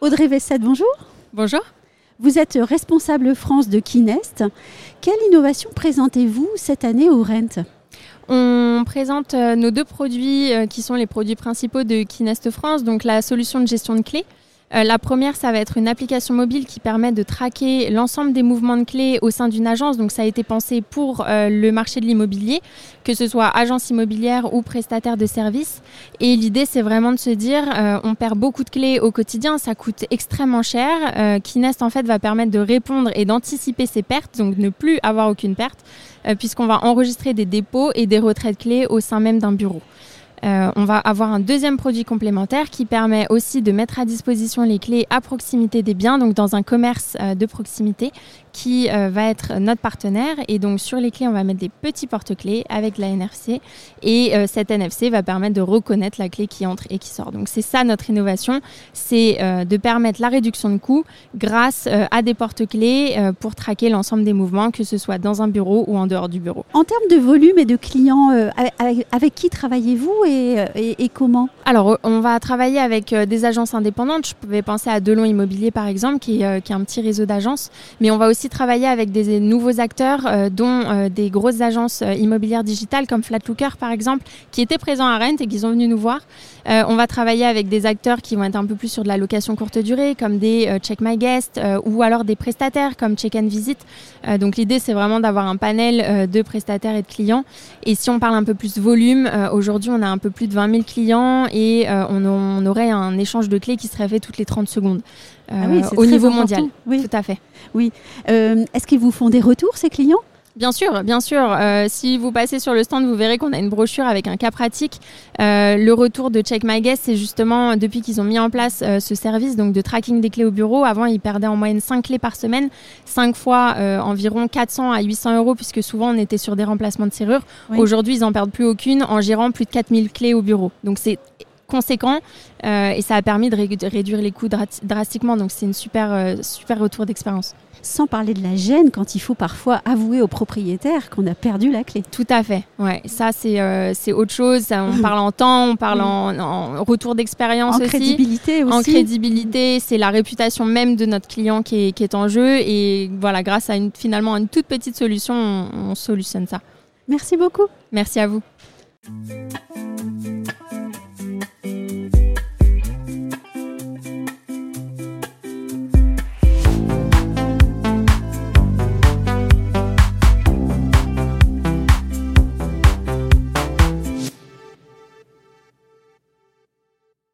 Audrey Vessette, bonjour. Bonjour. Vous êtes responsable France de Kinest. Quelle innovation présentez-vous cette année au Rent? On présente euh, nos deux produits euh, qui sont les produits principaux de Kinest France, donc la solution de gestion de clés euh, la première, ça va être une application mobile qui permet de traquer l'ensemble des mouvements de clés au sein d'une agence. Donc ça a été pensé pour euh, le marché de l'immobilier, que ce soit agence immobilière ou prestataire de services. Et l'idée, c'est vraiment de se dire, euh, on perd beaucoup de clés au quotidien, ça coûte extrêmement cher. Kinest, en fait, va permettre de répondre et d'anticiper ces pertes, donc ne plus avoir aucune perte, puisqu'on va enregistrer des dépôts et des retraits de clés au sein même d'un bureau. Euh, on va avoir un deuxième produit complémentaire qui permet aussi de mettre à disposition les clés à proximité des biens, donc dans un commerce euh, de proximité qui euh, va être notre partenaire. Et donc sur les clés, on va mettre des petits porte-clés avec la NFC. Et cette NFC va permettre de reconnaître la clé qui entre et qui sort. Donc c'est ça notre innovation, c'est de permettre la réduction de coûts grâce à des porte-clés pour traquer l'ensemble des mouvements, que ce soit dans un bureau ou en dehors du bureau. En termes de volume et de clients, avec qui travaillez-vous euh, et, comment? Alors, on va travailler avec euh, des agences indépendantes. Je pouvais penser à Delon Immobilier, par exemple, qui est, euh, qui est un petit réseau d'agences. Mais on va aussi travailler avec des nouveaux acteurs, dont des grosses agences immobilières digitales comme Flatlooker, par exemple, qui étaient présents à Rent et qui sont venus nous voir. on va travailler avec des acteurs qui vont être un peu plus sur de la location courte durée, comme des Check My Guest, ou alors des prestataires comme Check and Visit. donc, l'idée, c'est vraiment d'avoir un panel de prestataires et de clients. Et si on parle un peu plus volume, aujourd'hui, on a un peu plus de 20 000 clients et euh, on, aurait un échange de clés qui serait fait toutes les 30 secondes. Ah euh, au niveau mondial. Oui. Tout à fait. Oui. Euh, est-ce qu'ils vous font des retours, ces clients? Bien sûr, bien sûr. si vous passez sur le stand, vous verrez qu'on a une brochure avec un cas pratique. le retour de Check My Guest, c'est justement depuis qu'ils ont mis en place ce service donc de tracking des clés au bureau. Avant, ils perdaient en moyenne 5 clés par semaine, 5 fois environ 400 à 800 euros, puisque souvent on était sur des remplacements de serrures. Aujourd'hui, ils n'en perdent plus aucune en gérant plus de 4000 clés au bureau. Donc c'est conséquent et ça a permis de, réduire les coûts drastiquement. Donc c'est une super, super retour d'expérience sans parler de la gêne quand il faut parfois avouer au propriétaire qu'on a perdu la clé. Tout à fait, ouais. Ça, c'est euh, autre chose. on parle en temps, on parle en, retour d'expérience aussi. En crédibilité aussi. En crédibilité, c'est la réputation même de notre client qui est, qui est, en jeu. Et voilà, grâce à une, finalement une toute petite solution, on, on solutionne ça. Merci beaucoup. Merci à vous.